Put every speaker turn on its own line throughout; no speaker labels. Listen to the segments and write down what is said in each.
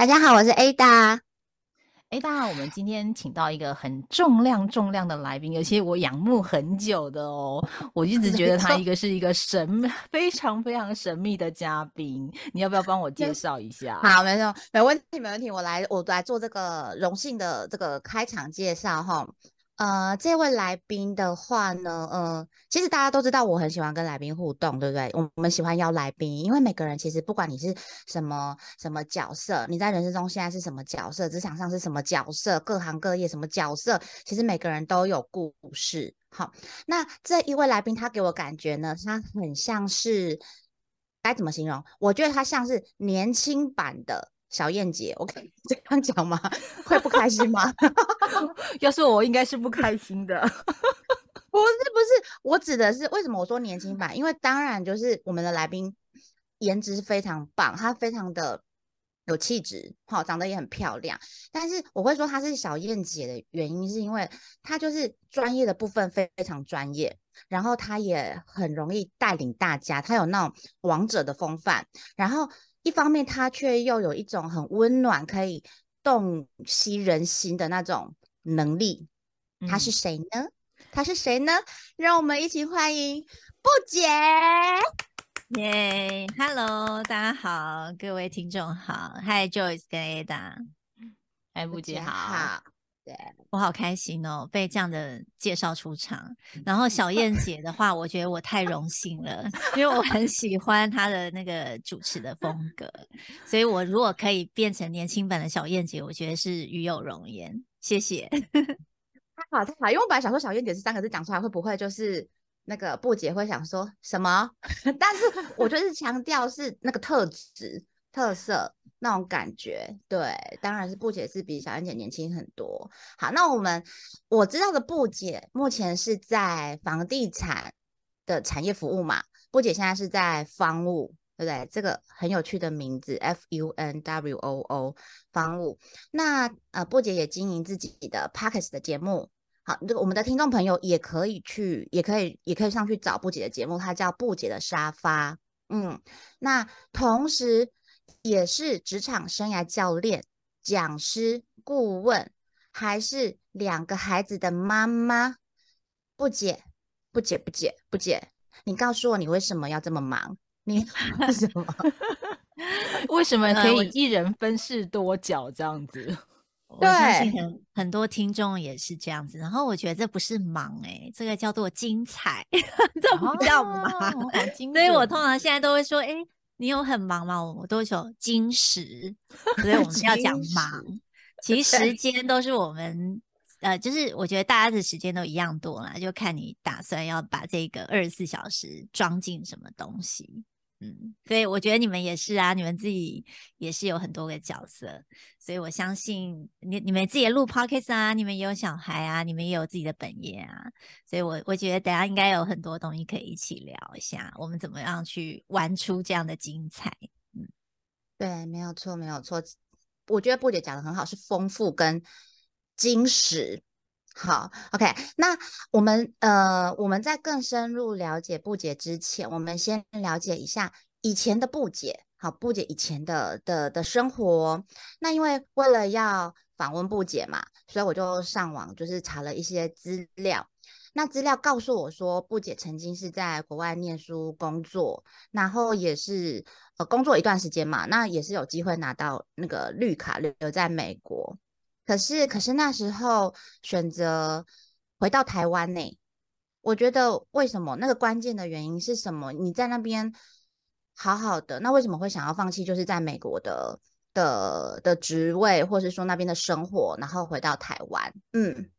大家好，我是 Ada。
Ada，我们今天请到一个很重量、重量的来宾，而且我仰慕很久的哦。我一直觉得他 一个是一个神、非常非常神秘的嘉宾。你要不要帮我介绍一下？
好，没错，没问题，没问题。我来，我来做这个荣幸的这个开场介绍哈。呃，这位来宾的话呢，呃，其实大家都知道我很喜欢跟来宾互动，对不对？我们喜欢邀来宾，因为每个人其实不管你是什么什么角色，你在人生中现在是什么角色，职场上是什么角色，各行各业什么角色，其实每个人都有故事。好，那这一位来宾他给我感觉呢，他很像是该怎么形容？我觉得他像是年轻版的。小燕姐，我可以这样讲吗？会不开心吗？
要是我，应该是不开心的。
不是不是，我指的是为什么我说年轻版？因为当然就是我们的来宾颜值是非常棒，她非常的有气质，好，长得也很漂亮。但是我会说她是小燕姐的原因，是因为她就是专业的部分非常专业，然后她也很容易带领大家，她有那种王者的风范，然后。一方面，他却又有一种很温暖、可以洞悉人心的那种能力。他是谁呢？他是谁呢？让我们一起欢迎布姐。
耶，Hello，大家好，各位听众好，Hi Joyce 跟 Ada，
哎，布姐好。
我好开心哦，被这样的介绍出场。然后小燕姐的话，我觉得我太荣幸了，因为我很喜欢她的那个主持的风格，所以我如果可以变成年轻版的小燕姐，我觉得是与有荣焉。谢谢，
太好太好，因为我本来想说小燕姐这三个字讲出来会不会就是那个布姐会想说什么，但是我就是强调是那个特质特色。那种感觉，对，当然是布姐是比小燕姐年轻很多。好，那我们我知道的布姐目前是在房地产的产业服务嘛？布姐现在是在方务，对不对？这个很有趣的名字，F U N W O O，方务。那呃，布姐也经营自己的 p o c k e t 的节目。好，这个我们的听众朋友也可以去，也可以，也可以上去找布姐的节目，它叫布姐的沙发。嗯，那同时。也是职场生涯教练、讲师、顾问，还是两个孩子的妈妈？不解，不解，不解，不解。你告诉我，你为什么要这么忙？你 为什么？
为什么可以一人分饰多角这样子？
我相信很很多听众也是这样子。然后我觉得这不是忙哎，这个叫做精彩，这不叫忙。所以我通常现在都会说，哎。你有很忙吗？我多久金石，所以我 们要讲忙。其 实时间都是我们，呃，就是我觉得大家的时间都一样多啦，就看你打算要把这个二十四小时装进什么东西。嗯，所以我觉得你们也是啊，你们自己也是有很多个角色，所以我相信你你们自己录 podcast 啊，你们也有小孩啊，你们也有自己的本业啊，所以我我觉得等下应该有很多东西可以一起聊一下，我们怎么样去玩出这样的精彩？
嗯，对，没有错，没有错，我觉得布姐讲的很好，是丰富跟精实。好，OK，那我们呃，我们在更深入了解布姐之前，我们先了解一下以前的布姐。好，布姐以前的的的生活。那因为为了要访问布姐嘛，所以我就上网就是查了一些资料。那资料告诉我说，布姐曾经是在国外念书工作，然后也是呃工作一段时间嘛，那也是有机会拿到那个绿卡留留在美国。可是，可是那时候选择回到台湾呢？我觉得为什么那个关键的原因是什么？你在那边好好的，那为什么会想要放弃？就是在美国的的的职位，或是说那边的生活，然后回到台湾？嗯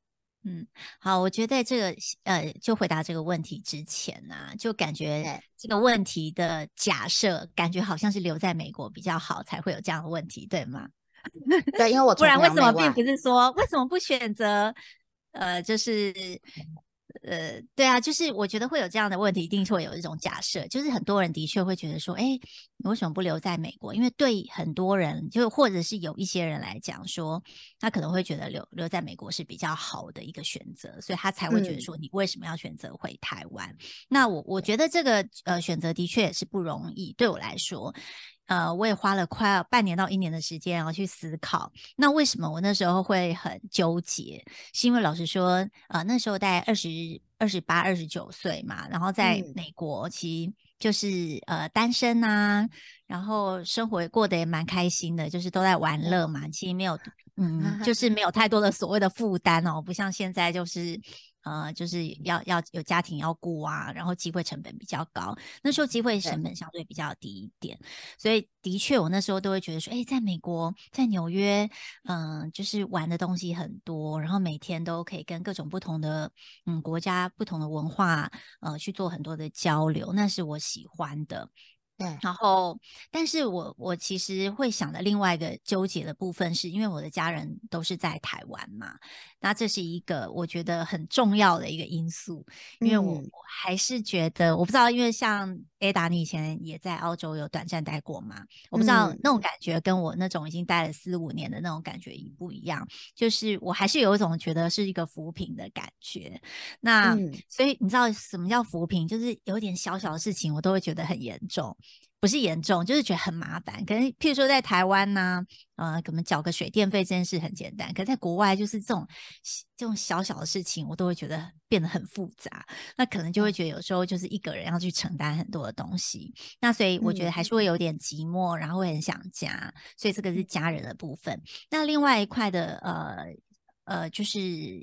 嗯，好，我觉得在这个呃，就回答这个问题之前呢，就感觉这个问题的假设，感觉好像是留在美国比较好，才会有这样的问题，对吗？
对，因为我
不然为什么并不是说为什么不选择？呃，就是呃，对啊，就是我觉得会有这样的问题，一定会有一种假设，就是很多人的确会觉得说，哎，你为什么不留在美国？因为对很多人，就或者是有一些人来讲说，他可能会觉得留留在美国是比较好的一个选择，所以他才会觉得说，你为什么要选择回台湾？那我我觉得这个呃选择的确也是不容易，对我来说。呃，我也花了快半年到一年的时间，然后去思考，那为什么我那时候会很纠结？是因为老实说，呃，那时候大概二十二十八、二十九岁嘛，然后在美国，其实就是呃单身呐，然后生活过得也蛮开心的，就是都在玩乐嘛，其实没有，嗯，就是没有太多的所谓的负担哦，不像现在就是。呃，就是要要有家庭要顾啊，然后机会成本比较高，那时候机会成本相对比较低一点，所以的确我那时候都会觉得说，哎，在美国，在纽约，嗯，就是玩的东西很多，然后每天都可以跟各种不同的嗯国家不同的文化呃去做很多的交流，那是我喜欢的。
对，
然后，但是我我其实会想的另外一个纠结的部分，是因为我的家人都是在台湾嘛，那这是一个我觉得很重要的一个因素，因为我还是觉得，我不知道，因为像 Ada，你以前也在澳洲有短暂待过嘛，我不知道那种感觉跟我那种已经待了四五年的那种感觉一不一样，就是我还是有一种觉得是一个扶贫的感觉，那所以你知道什么叫扶贫，就是有点小小的事情，我都会觉得很严重。不是严重，就是觉得很麻烦。可能譬如说在台湾呢，呃，可能缴个水电费这件事很简单。可在国外，就是这种这种小小的事情，我都会觉得变得很复杂。那可能就会觉得有时候就是一个人要去承担很多的东西。那所以我觉得还是会有点寂寞，然后会很想家。所以这个是家人的部分。那另外一块的呃。呃，就是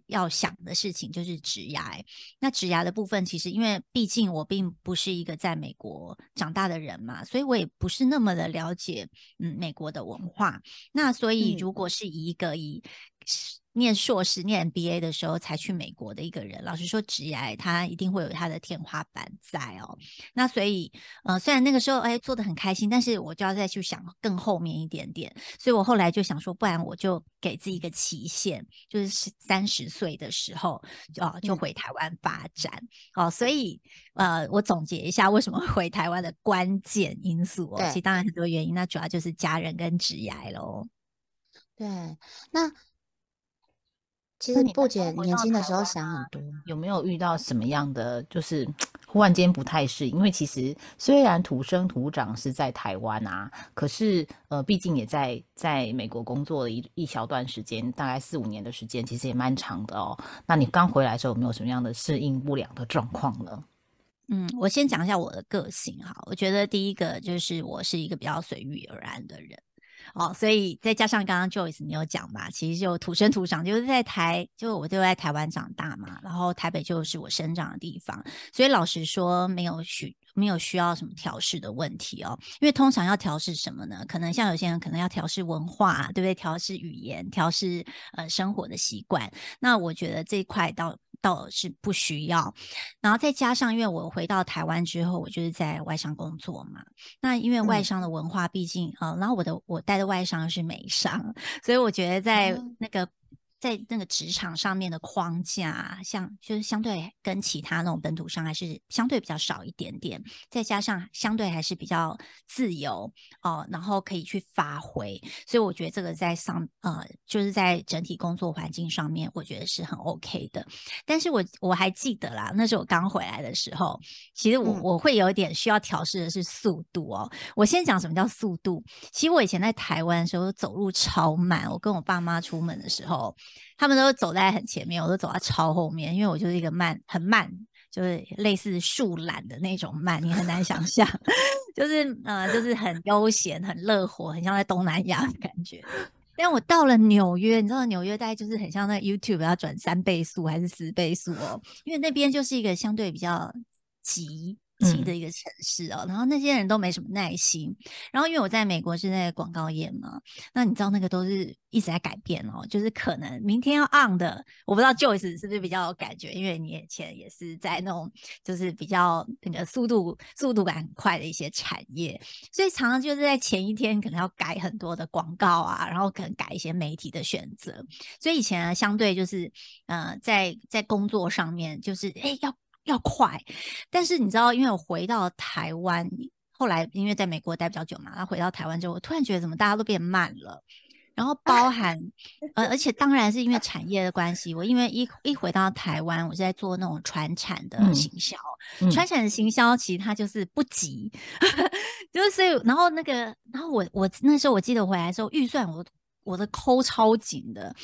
要想的事情就是植牙。那植牙的部分，其实因为毕竟我并不是一个在美国长大的人嘛，所以我也不是那么的了解嗯美国的文化。那所以如果是一个以念硕士、念 MBA 的时候才去美国的一个人，老实说，职业他一定会有他的天花板在哦。那所以，呃，虽然那个时候哎做的很开心，但是我就要再去想更后面一点点。所以我后来就想说，不然我就给自己一个期限，就是三十岁的时候哦就回台湾发展哦。所以，呃，我总结一下为什么回台湾的关键因素哦，其实当然很多原因，那主要就是家人跟职业喽。
对，那。其实你不姐年轻的时候想很多，
有没有遇到什么样的就是 忽然间不太适应？因为其实虽然土生土长是在台湾啊，可是呃，毕竟也在在美国工作了一一小段时间，大概四五年的时间，其实也蛮长的哦。那你刚回来的时候有没有什么样的适应不良的状况呢？
嗯，我先讲一下我的个性哈。我觉得第一个就是我是一个比较随遇而安的人。哦，所以再加上刚刚 Joyce 你有讲嘛，其实就土生土长，就是在台，就我就在台湾长大嘛，然后台北就是我生长的地方，所以老实说没有需没有需要什么调试的问题哦，因为通常要调试什么呢？可能像有些人可能要调试文化，对不对？调试语言，调试呃生活的习惯，那我觉得这一块到。倒是不需要，然后再加上，因为我回到台湾之后，我就是在外商工作嘛。那因为外商的文化，毕竟呃，然后我的我带的外商是美商，所以我觉得在那个。在那个职场上面的框架，像就是相对跟其他那种本土上还是相对比较少一点点，再加上相对还是比较自由哦，然后可以去发挥，所以我觉得这个在上呃，就是在整体工作环境上面，我觉得是很 OK 的。但是我我还记得啦，那时候我刚回来的时候，其实我我会有点需要调试的是速度哦。我先讲什么叫速度，其实我以前在台湾的时候走路超慢，我跟我爸妈出门的时候。他们都走在很前面，我都走在超后面，因为我就是一个慢，很慢，就是类似树懒的那种慢，你很难想象，就是呃，就是很悠闲、很乐活，很像在东南亚的感觉。但我到了纽约，你知道纽约大概就是很像那 YouTube 要转三倍速还是四倍速哦，因为那边就是一个相对比较急。急的一个城市哦。然后那些人都没什么耐心。然后因为我在美国是那个广告业嘛，那你知道那个都是一直在改变哦，就是可能明天要 on 的，我不知道 Joyce 是不是比较有感觉，因为你以前也是在那种就是比较那个速度速度感很快的一些产业，所以常常就是在前一天可能要改很多的广告啊，然后可能改一些媒体的选择。所以以前啊，相对就是呃，在在工作上面就是哎要要快，但是你知道，因为我回到台湾，后来因为在美国待比较久嘛，然后回到台湾之后，我突然觉得怎么大家都变慢了。然后 包含呃，而且当然是因为产业的关系，我因为一一回到台湾，我是在做那种传产的行销，传产的行销其实它就是不急，就是然后那个，然后我我那时候我记得回来的时候，预算我我的抠超紧的，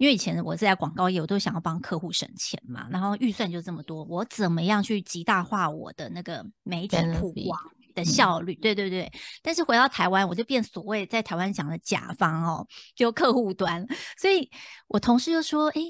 因为以前我是在广告业，我都想要帮客户省钱嘛，然后预算就这么多，我怎么样去极大化我的那个媒体曝光？的效率，对对对，但是回到台湾，我就变所谓在台湾讲的甲方哦，就客户端。所以我同事就说：“哎，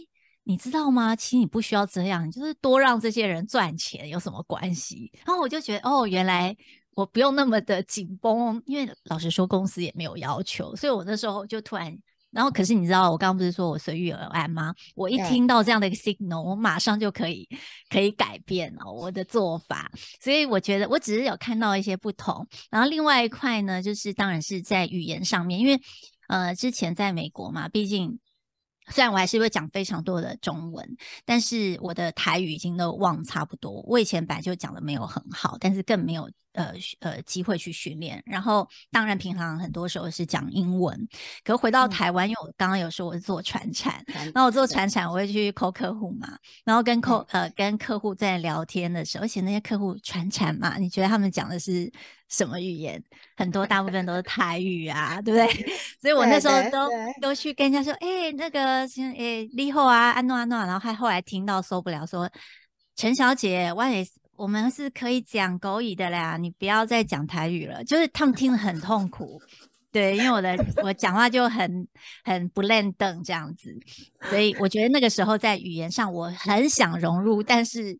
你知道吗？其实你不需要这样，你就是多让这些人赚钱有什么关系？”然后我就觉得，哦，原来我不用那么的紧绷，因为老实说，公司也没有要求，所以我那时候就突然。然后，可是你知道，我刚刚不是说我随遇而安吗？我一听到这样的一个 signal，我马上就可以可以改变了我的做法。所以我觉得，我只是有看到一些不同。然后另外一块呢，就是当然是在语言上面，因为呃，之前在美国嘛，毕竟虽然我还是会讲非常多的中文，但是我的台语已经都忘差不多。我以前本来就讲的没有很好，但是更没有。呃呃，机会去训练，然后当然平常很多时候是讲英文，可回到台湾，因为我刚刚有说我是做传产，那我做传产，我会去扣客户嘛，然后跟客呃跟客户在聊天的时候，而且那些客户传产嘛，你觉得他们讲的是什么语言？很多大部分都是台语啊，对不对？所以我那时候都都去跟人家说，哎，那个哎，立后啊，安诺安诺，然后还后来听到受不了，说陈小姐，我也是。我们是可以讲狗语的啦，你不要再讲台语了。就是他们听得很痛苦，对，因为我的我讲话就很很不练凳这样子，所以我觉得那个时候在语言上我很想融入，但是。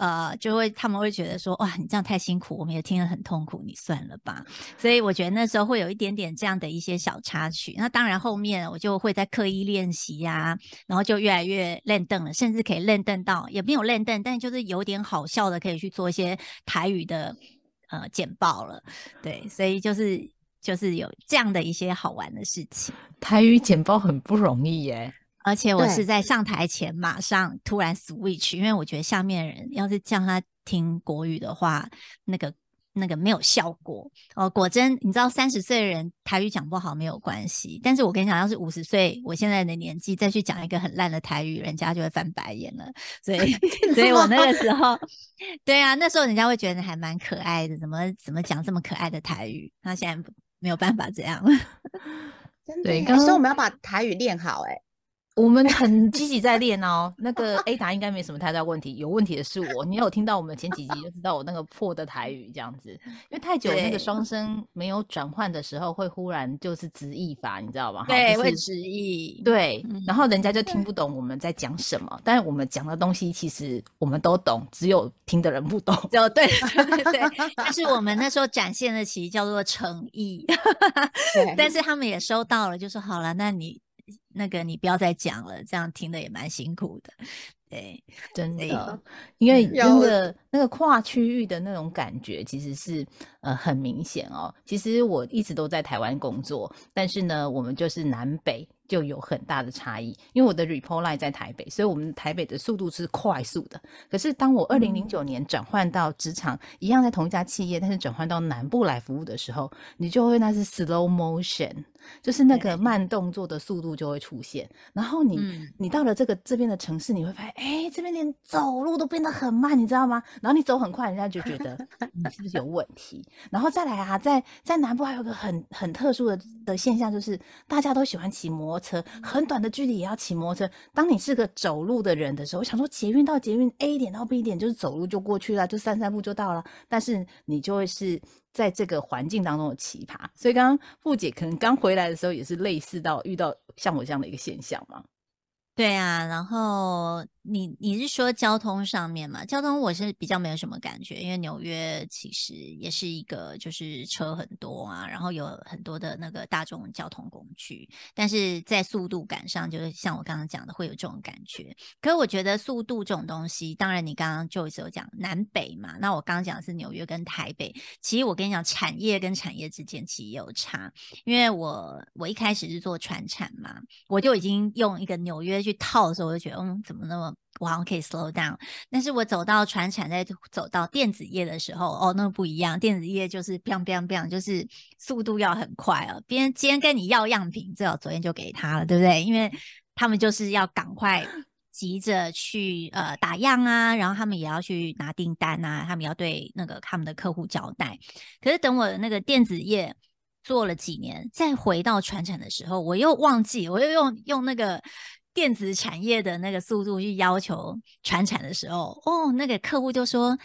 呃，就会他们会觉得说，哇，你这样太辛苦，我们也听得很痛苦，你算了吧。所以我觉得那时候会有一点点这样的一些小插曲。那当然后面我就会在刻意练习呀，然后就越来越练凳了，甚至可以练凳到也没有练凳，但就是有点好笑的，可以去做一些台语的呃简报了。对，所以就是就是有这样的一些好玩的事情。
台语简报很不容易耶。
而且我是在上台前马上突然 switch，因为我觉得下面的人要是叫他听国语的话，那个那个没有效果哦。果真，你知道三十岁的人台语讲不好没有关系，但是我跟你讲，要是五十岁我现在的年纪再去讲一个很烂的台语，人家就会翻白眼了。所以，所以我那个时候，对啊，那时候人家会觉得还蛮可爱的，怎么怎么讲这么可爱的台语？那现在没有办法这样。
对，可是我们要把台语练好，哎。
我们很积极在练哦，那个 A 达应该没什么太大问题，有问题的是我。你有听到我们前几集就知道我那个破的台语这样子，因为太久那个双声没有转换的时候，会忽然就是直译法，你知道吗？
对，会直译。
对，然后人家就听不懂我们在讲什么，但是我们讲的东西其实我们都懂，只有听的人不懂。
就对对对，但是我们那时候展现的其实叫做诚意，但是他们也收到了，就说好了，那你。那个你不要再讲了，这样听的也蛮辛苦的。对，
真的，因为那个那个跨区域的那种感觉，其实是呃很明显哦。其实我一直都在台湾工作，但是呢，我们就是南北。就有很大的差异，因为我的 report line 在台北，所以我们台北的速度是快速的。可是当我二零零九年转换到职场，一样在同一家企业，但是转换到南部来服务的时候，你就会那是 slow motion，就是那个慢动作的速度就会出现。然后你你到了这个这边的城市，你会发现，哎，这边连走路都变得很慢，你知道吗？然后你走很快，人家就觉得 你是不是有问题？然后再来啊，在在南部还有个很很特殊的的现象，就是大家都喜欢骑摩。车很短的距离也要骑摩托车。当你是个走路的人的时候，我想说捷运到捷运 A 点到 B 点就是走路就过去了，就散散步就到了。但是你就会是在这个环境当中的奇葩。所以刚刚傅姐可能刚回来的时候也是类似到遇到像我这样的一个现象嘛？
对啊，然后你你是说交通上面嘛？交通我是比较没有什么感觉，因为纽约其实也是一个就是车很多啊，然后有很多的那个大众交通工具，但是在速度感上，就是像我刚刚讲的，会有这种感觉。可是我觉得速度这种东西，当然你刚刚就有讲南北嘛，那我刚刚讲的是纽约跟台北，其实我跟你讲，产业跟产业之间其实也有差，因为我我一开始是做船产嘛，我就已经用一个纽约去套的时候，我就觉得嗯，怎么那么我好像可以 slow down，但是我走到船产，再走到电子业的时候，哦，那不一样。电子业就是 biang bang bang，就是速度要很快哦。别人今天跟你要样品，最好昨天就给他了，对不对？因为他们就是要赶快急着去呃打样啊，然后他们也要去拿订单啊，他们要对那个他们的客户交代。可是等我那个电子业做了几年，再回到船产的时候，我又忘记，我又用用那个。电子产业的那个速度去要求传产的时候，哦，那个客户就说：“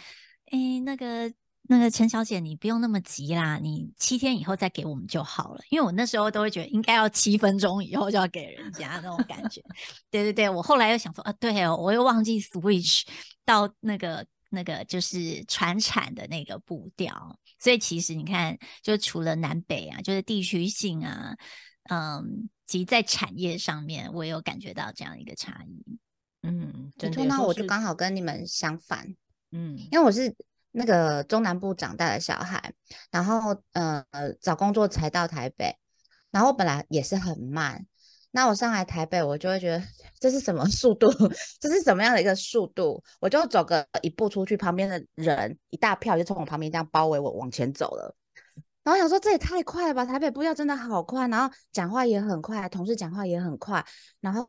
哎，那个那个陈小姐，你不用那么急啦，你七天以后再给我们就好了。”因为我那时候都会觉得应该要七分钟以后就要给人家那种感觉。对对对，我后来又想说啊，对哦，我又忘记 switch 到那个那个就是传产的那个步调。所以其实你看，就除了南北啊，就是地区性啊，嗯。其实，在产业上面，我有感觉到这样一个差异。
嗯，没错，那我就刚好跟你们相反。嗯，因为我是那个中南部长大的小孩，然后呃找工作才到台北，然后本来也是很慢。那我上来台北，我就会觉得这是什么速度？这是什么样的一个速度？我就走个一步出去，旁边的人一大票就从我旁边这样包围我往前走了。然后想说这也太快了吧！台北步调真的好快，然后讲话也很快，同事讲话也很快，然后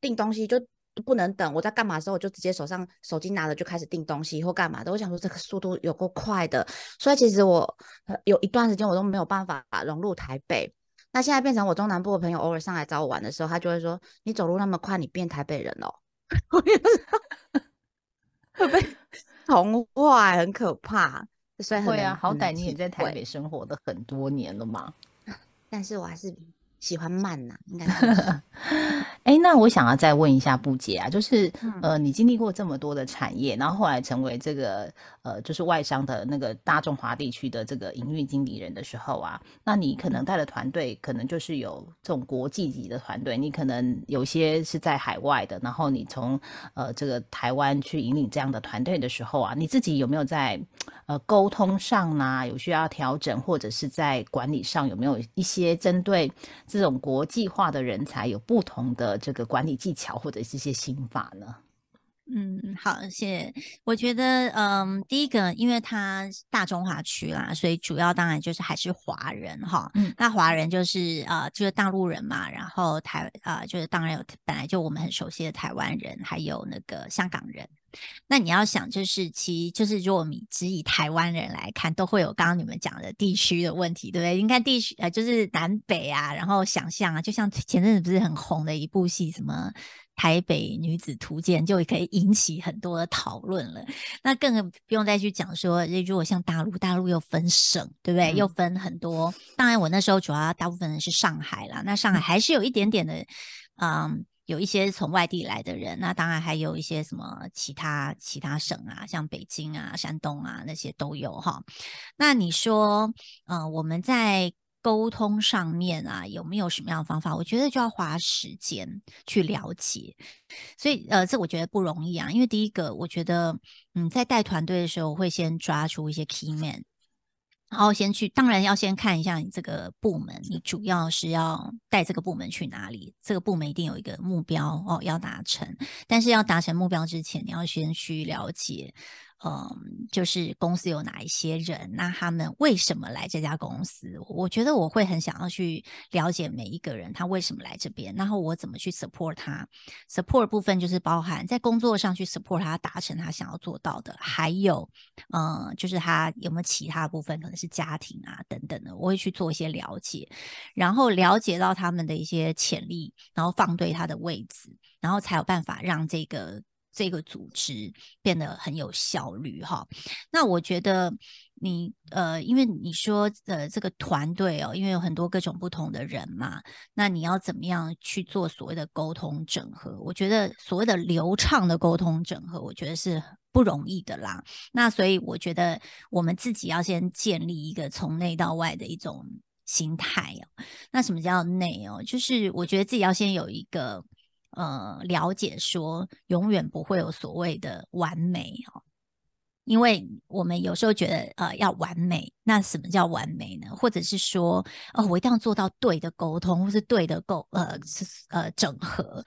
订东西就不能等。我在干嘛的时候，我就直接手上手机拿着就开始订东西或干嘛的。我想说这个速度有够快的，所以其实我有一段时间我都没有办法融入台北。那现在变成我中南部的朋友偶尔上来找我玩的时候，他就会说：“你走路那么快，你变台北人了。” 会被 同化，很可怕。
会啊，好歹你也在台北生活的很多年了嘛。
但是我还是喜欢慢呐，应该。
哎，那我想要再问一下布姐啊，就是呃，你经历过这么多的产业，然后后来成为这个呃，就是外商的那个大中华地区的这个营运经理人的时候啊，那你可能带的团队可能就是有这种国际级的团队，你可能有些是在海外的，然后你从呃这个台湾去引领这样的团队的时候啊，你自己有没有在？呃，沟通上呢有需要调整，或者是在管理上有没有一些针对这种国际化的人才有不同的这个管理技巧或者是一些心法呢？
嗯，好，谢谢。我觉得，嗯，第一个，因为它大中华区啦，所以主要当然就是还是华人哈。嗯，那华人就是呃，就是大陆人嘛，然后台啊，就是当然有本来就我们很熟悉的台湾人，还有那个香港人。那你要想，就是其就是，如果你只以台湾人来看，都会有刚刚你们讲的地区的问题，对不对？你看地区呃，就是南北啊，然后想象啊，就像前阵子不是很红的一部戏，什么《台北女子图鉴》，就可以引起很多的讨论了。那更不用再去讲说，如果像大陆，大陆又分省，对不对？又分很多。当然，我那时候主要大部分人是上海啦，那上海还是有一点点的，嗯。有一些从外地来的人，那当然还有一些什么其他其他省啊，像北京啊、山东啊那些都有哈。那你说，呃，我们在沟通上面啊，有没有什么样的方法？我觉得就要花时间去了解。所以，呃，这我觉得不容易啊，因为第一个，我觉得，嗯，在带团队的时候，会先抓出一些 key man。然后先去，当然要先看一下你这个部门，你主要是要带这个部门去哪里？这个部门一定有一个目标哦，要达成。但是要达成目标之前，你要先去了解。嗯，就是公司有哪一些人，那他们为什么来这家公司？我觉得我会很想要去了解每一个人他为什么来这边，然后我怎么去 support 他。support 部分就是包含在工作上去 support 他达成他想要做到的，还有嗯，就是他有没有其他部分，可能是家庭啊等等的，我会去做一些了解，然后了解到他们的一些潜力，然后放对他的位置，然后才有办法让这个。这个组织变得很有效率哈。那我觉得你呃，因为你说呃这个团队哦，因为有很多各种不同的人嘛，那你要怎么样去做所谓的沟通整合？我觉得所谓的流畅的沟通整合，我觉得是不容易的啦。那所以我觉得我们自己要先建立一个从内到外的一种心态哦。那什么叫内哦？就是我觉得自己要先有一个。呃，了解说永远不会有所谓的完美哦，因为我们有时候觉得呃要完美，那什么叫完美呢？或者是说哦，我一定要做到对的沟通，或是对的沟呃呃整合。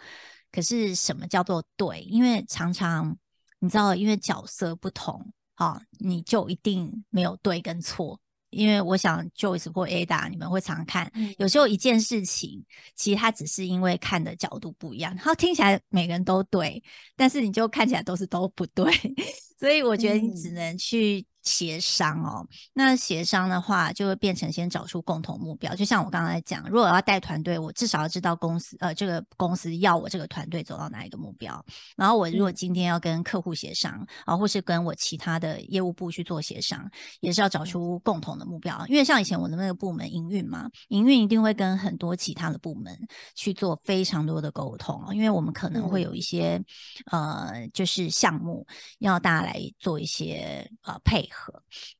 可是什么叫做对？因为常常你知道，因为角色不同啊，你就一定没有对跟错。因为我想，Joyce 或 Ada，你们会常看。有时候一件事情，其实它只是因为看的角度不一样，然后听起来每个人都对，但是你就看起来都是都不对。所以我觉得你只能去。协商哦，那协商的话就会变成先找出共同目标。就像我刚才讲，如果要带团队，我至少要知道公司呃这个公司要我这个团队走到哪一个目标。然后我如果今天要跟客户协商啊，或是跟我其他的业务部去做协商，也是要找出共同的目标。因为像以前我的那个部门营运嘛，营运一定会跟很多其他的部门去做非常多的沟通，因为我们可能会有一些呃就是项目要大家来做一些呃配合。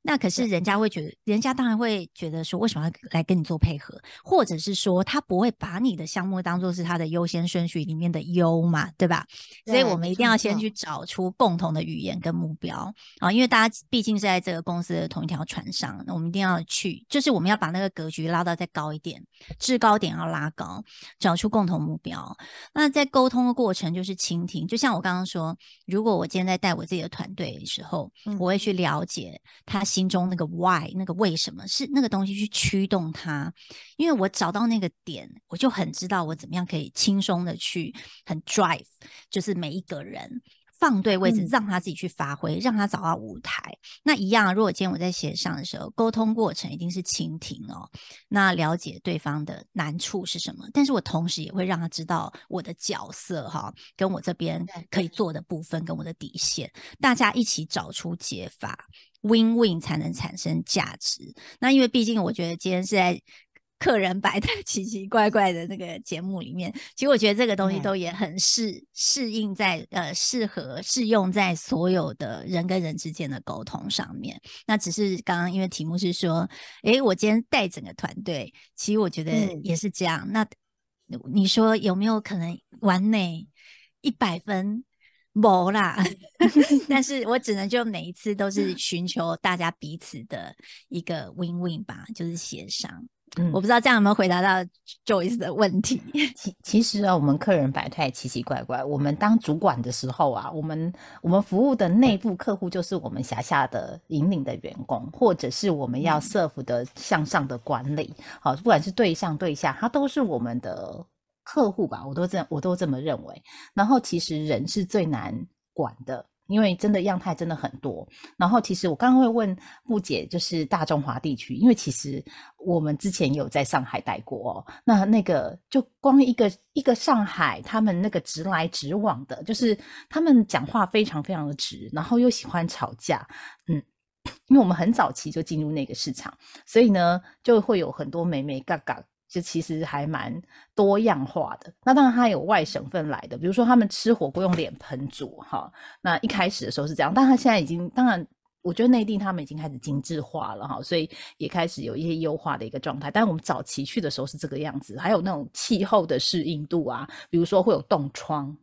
那可是人家会觉得，人家当然会觉得说，为什么要来跟你做配合？或者是说，他不会把你的项目当做是他的优先顺序里面的优嘛，对吧？所以我们一定要先去找出共同的语言跟目标啊，因为大家毕竟是在这个公司的同一条船上，那我们一定要去，就是我们要把那个格局拉到再高一点，制高点要拉高，找出共同目标。那在沟通的过程就是倾听，就像我刚刚说，如果我今天在带我自己的团队的时候，我会去了解。他心中那个 why，那个为什么是那个东西去驱动他？因为我找到那个点，我就很知道我怎么样可以轻松的去很 drive，就是每一个人。放对位置，让他自己去发挥，让他找到舞台。那一样，如果今天我在协商的时候，沟通过程一定是倾听哦，那了解对方的难处是什么。但是我同时也会让他知道我的角色哈，跟我这边可以做的部分，跟我的底线，大家一起找出解法，win win 才能产生价值。那因为毕竟我觉得今天是在。客人摆在 奇奇怪怪的那个节目里面，其实我觉得这个东西都也很适适应在呃适合适用在所有的人跟人之间的沟通上面。那只是刚刚因为题目是说，诶，我今天带整个团队，其实我觉得也是这样。那你说有没有可能完美一百分？没啦，但是我只能就每一次都是寻求大家彼此的一个 win win 吧，就是协商。嗯，我不知道这样有没有回答到 Joyce 的问题。
其其实啊，我们客人百态奇奇怪怪。我们当主管的时候啊，我们我们服务的内部客户就是我们辖下的引领的员工，或者是我们要 serve 的向上的管理。好，不管是对上对下，他都是我们的客户吧？我都这我都这么认为。然后其实人是最难管的。因为真的样态真的很多，然后其实我刚刚会问布姐，就是大中华地区，因为其实我们之前有在上海待过，那那个就光一个一个上海，他们那个直来直往的，就是他们讲话非常非常的直，然后又喜欢吵架，嗯，因为我们很早期就进入那个市场，所以呢就会有很多美美嘎嘎。就其实还蛮多样化的。那当然，它有外省份来的，比如说他们吃火锅用脸盆煮，哈。那一开始的时候是这样，但他现在已经，当然，我觉得内地他们已经开始精致化了，哈，所以也开始有一些优化的一个状态。但我们早期去的时候是这个样子，还有那种气候的适应度啊，比如说会有冻疮。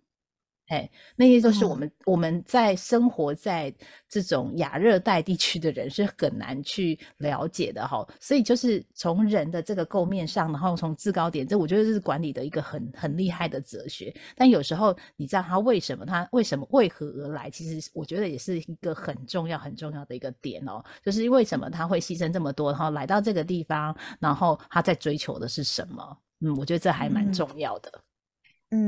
哎，那些都是我们我们在生活在这种亚热带地区的人是很难去了解的哈，所以就是从人的这个构面上，然后从制高点，这我觉得这是管理的一个很很厉害的哲学。但有时候你知道他为什么他为什么为何而来，其实我觉得也是一个很重要很重要的一个点哦，就是为什么他会牺牲这么多，然后来到这个地方，然后他在追求的是什么？嗯，我觉得这还蛮重要的。
嗯，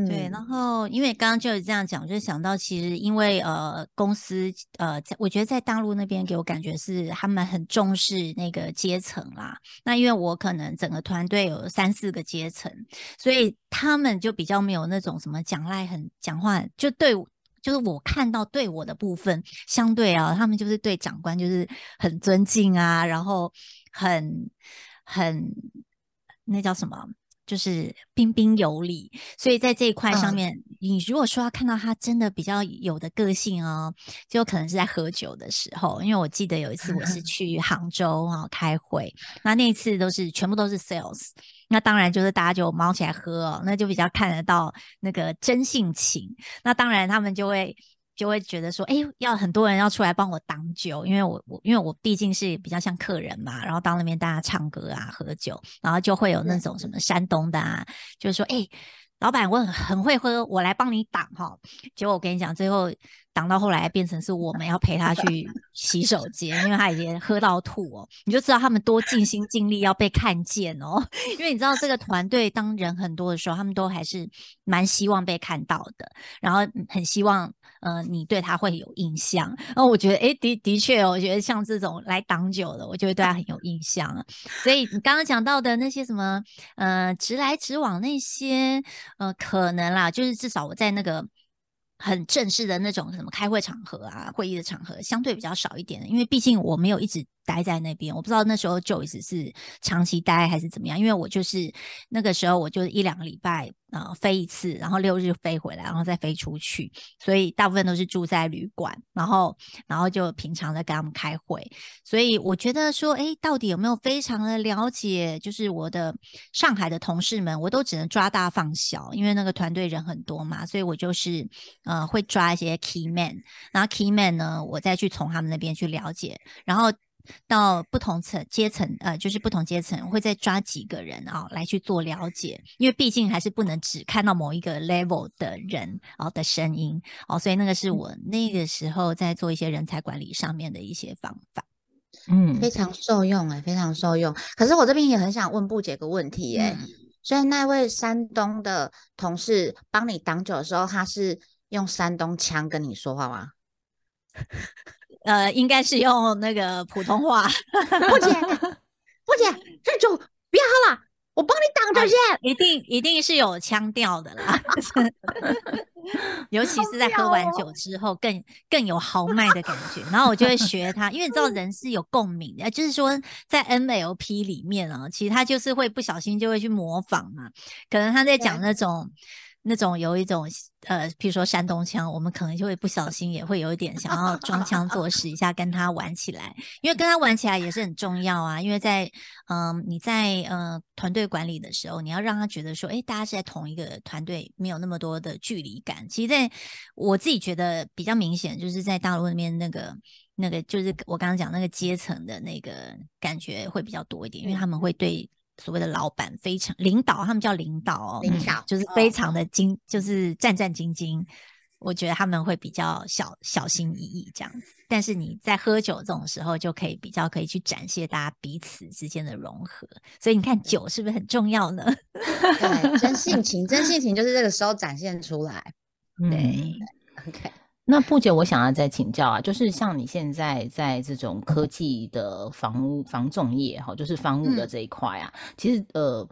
对，然后因为刚刚就是这样讲，就想到其实因为呃公司呃，在我觉得在大陆那边给我感觉是他们很重视那个阶层啦。那因为我可能整个团队有三四个阶层，所以他们就比较没有那种什么讲赖很讲话，就对。就是我看到对我的部分，相对啊，他们就是对长官就是很尊敬啊，然后很很那叫什么？就是彬彬有礼，所以在这一块上面，你如果说要看到他真的比较有的个性哦，就可能是在喝酒的时候。因为我记得有一次我是 去杭州啊开会，那那一次都是全部都是 sales，那当然就是大家就猫起来喝哦，那就比较看得到那个真性情。那当然他们就会。就会觉得说，哎，要很多人要出来帮我挡酒，因为我我因为我毕竟是比较像客人嘛，然后到那边大家唱歌啊、喝酒，然后就会有那种什么山东的啊，就是说，哎，老板我很很会喝，我来帮你挡哈。结果我跟你讲，最后。挡到后来变成是我们要陪他去洗手间，因为他已经喝到吐哦，你就知道他们多尽心尽力要被看见哦。因为你知道这个团队当人很多的时候，他们都还是蛮希望被看到的，然后很希望呃你对他会有印象。然后我觉得哎的的确哦，我觉得像这种来挡酒的，我就会对他很有印象。所以你刚刚讲到的那些什么呃直来直往那些呃可能啦，就是至少我在那个。很正式的那种什么开会场合啊，会议的场合相对比较少一点，因为毕竟我没有一直。待在那边，我不知道那时候 Joyce 是长期待还是怎么样，因为我就是那个时候我就一两个礼拜啊飞一次，然后六日飞回来，然后再飞出去，所以大部分都是住在旅馆，然后然后就平常在跟他们开会，所以我觉得说，哎，到底有没有非常的了解？就是我的上海的同事们，我都只能抓大放小，因为那个团队人很多嘛，所以我就是呃会抓一些 key man，然后 key man 呢，我再去从他们那边去了解，然后。到不同层阶层，呃，就是不同阶层会再抓几个人啊，来去做了解，因为毕竟还是不能只看到某一个 level 的人哦的声音哦，所以那个是我那个时候在做一些人才管理上面的一些方法，
嗯，非常受用哎，非常受用。可是我这边也很想问布姐个问题哎，所以那位山东的同事帮你挡酒的时候，他是用山东腔跟你说话吗？
呃，应该是用那个普通话。
不姐，不姐，这酒别喝了，我帮你挡着先。
一定一定是有腔调的啦，尤其是在喝完酒之后，更更有豪迈的感觉。然后我就会学他，因为你知道人是有共鸣的，就是说在 NLP 里面啊，其实他就是会不小心就会去模仿嘛，可能他在讲那种。那种有一种呃，譬如说山东腔，我们可能就会不小心也会有一点想要装腔作势一下，跟他玩起来，因为跟他玩起来也是很重要啊。因为在嗯你在呃团队管理的时候，你要让他觉得说，哎，大家是在同一个团队，没有那么多的距离感。其实在我自己觉得比较明显，就是在大陆那边那个那个，就是我刚刚讲那个阶层的那个感觉会比较多一点，因为他们会对。所谓的老板非常领导，他们叫领导哦，
领导
就是非常的精，就是战战兢兢。我觉得他们会比较小小心翼翼这样子，但是你在喝酒这种时候，就可以比较可以去展现大家彼此之间的融合。所以你看，酒是不是很重要呢？
对，真性情，真性情就是这个时候展现出来。
对
，OK。
那布姐，我想要再请教啊，就是像你现在在这种科技的房屋房仲业哈，就是房屋的这一块啊，其实呃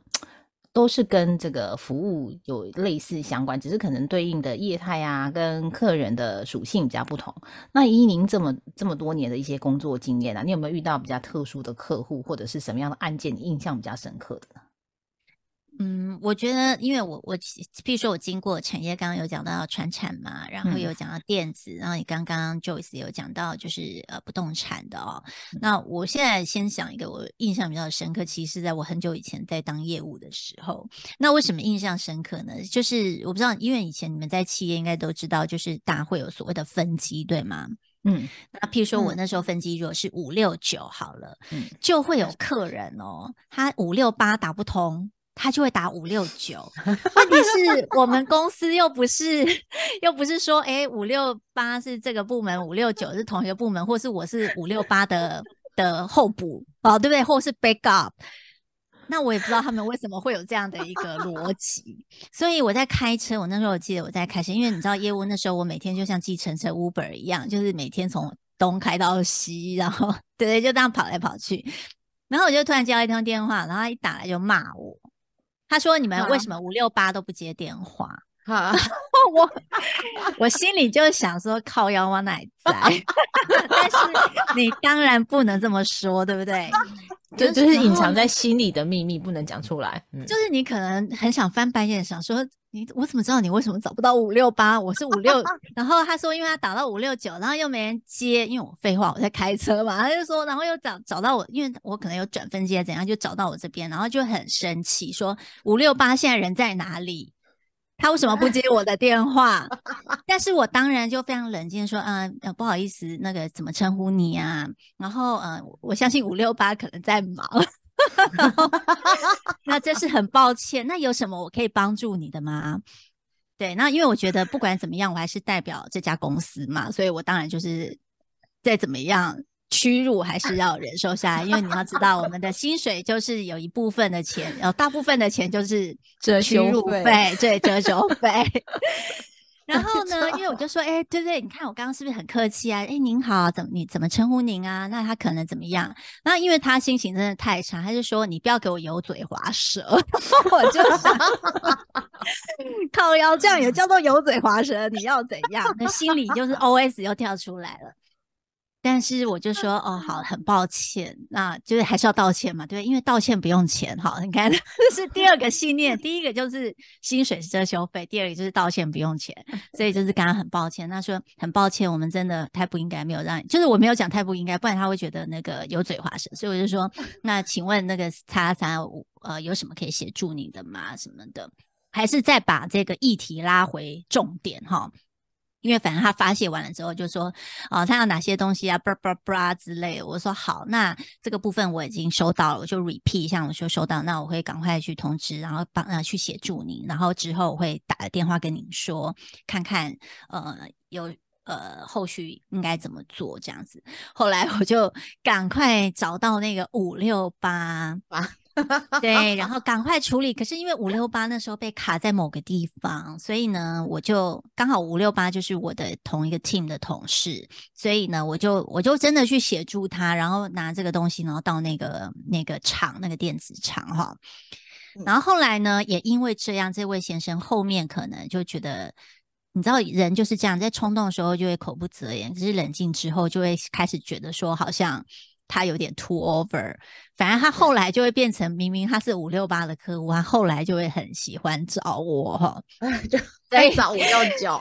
都是跟这个服务有类似相关，只是可能对应的业态啊跟客人的属性比较不同。那依您这么这么多年的一些工作经验啊，你有没有遇到比较特殊的客户或者是什么样的案件，你印象比较深刻的呢？
嗯，我觉得，因为我我，譬如说我经过产业，刚刚有讲到船产嘛，然后有讲到电子，然后你刚刚 Joyce 有讲到就是呃不动产的哦。那我现在先想一个我印象比较深刻，其实是在我很久以前在当业务的时候。那为什么印象深刻呢？就是我不知道，因为以前你们在企业应该都知道，就是大家会有所谓的分机，对吗？嗯，那譬如说我那时候分机如果是五六九好了，嗯，就会有客人哦，他五六八打不通。他就会打五六九，问题是我们公司又不是又不是说，哎，五六八是这个部门，五六九是同一个部门，或是我是五六八的的候补哦，对不对？或是 backup？那我也不知道他们为什么会有这样的一个逻辑。所以我在开车，我那时候我记得我在开车，因为你知道业务那时候我每天就像计程车 Uber 一样，就是每天从东开到西，然后对 对，就这样跑来跑去。然后我就突然接到一通电话，然后一打来就骂我。他说：“你们为什么五六八都不接电话？” 我我心里就想说靠腰往哪在，但是你当然不能这么说，对不对？
就就是隐藏在心里的秘密不能讲出来。
就是你可能很想翻白眼，想说你我怎么知道你为什么找不到五六八？我是五六，然后他说因为他打到五六九，然后又没人接，因为我废话我在开车嘛，他就说然后又找找到我，因为我可能有转分机怎样，就找到我这边，然后就很生气，说五六八现在人在哪里？他为什么不接我的电话？但是我当然就非常冷静说，嗯，呃，不好意思，那个怎么称呼你啊？然后，嗯，我相信五六八可能在忙，那这是很抱歉。那有什么我可以帮助你的吗？对，那因为我觉得不管怎么样，我还是代表这家公司嘛，所以我当然就是再怎么样。屈辱还是要忍受下来，因为你要知道，我们的薪水就是有一部分的钱，然后大部分的钱就是
遮羞
费，对，遮羞 费。然后呢，因为我就说，哎，对不对，你看我刚刚是不是很客气啊？哎，您好，怎么你怎么称呼您啊？那他可能怎么样？那因为他心情真的太差，他就说你不要给我油嘴滑舌。我就想，靠腰这样也叫做油嘴滑舌？你要怎样？那心里就是 O S 又跳出来了。但是我就说哦好，很抱歉，那就是还是要道歉嘛，对，因为道歉不用钱哈。你看，这是第二个信念，第一个就是薪水是遮羞费，第二个就是道歉不用钱，所以就是刚刚很抱歉。他说很抱歉，我们真的太不应该，没有让，就是我没有讲太不应该，不然他会觉得那个油嘴滑舌。所以我就说，那请问那个叉叉五呃有什么可以协助你的吗？什么的，还是再把这个议题拉回重点哈。因为反正他发泄完了之后就说，哦，他要哪些东西啊，布布布啊之类。我说好，那这个部分我已经收到了，我就 repeat 一下，我说收到，那我会赶快去通知，然后帮呃去协助您，然后之后我会打个电话跟您说，看看呃有呃后续应该怎么做这样子。后来我就赶快找到那个五六八八。对，然后赶快处理。可是因为五六八那时候被卡在某个地方，所以呢，我就刚好五六八就是我的同一个 team 的同事，所以呢，我就我就真的去协助他，然后拿这个东西，然后到那个那个厂那个电子厂哈。然后后来呢，也因为这样，这位先生后面可能就觉得，你知道人就是这样，在冲动的时候就会口不择言，可是冷静之后就会开始觉得说好像。他有点 too over，反正他后来就会变成，明明他是五六八的客户，他后来就会很喜欢找我哈，
就再找五六九。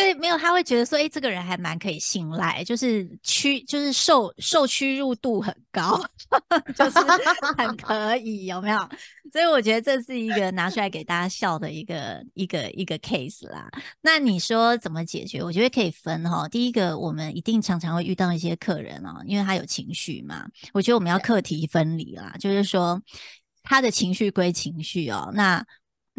对，没有，他会觉得说，哎，这个人还蛮可以信赖，就是屈，就是受受屈辱度很高，就是 很可以，有没有？所以我觉得这是一个拿出来给大家笑的一个一个一个 case 啦。那你说怎么解决？我觉得可以分哈。第一个，我们一定常常会遇到一些客人哦，因为他有情绪嘛，我觉得我们要课题分离啦，就是说他的情绪归情绪哦，那。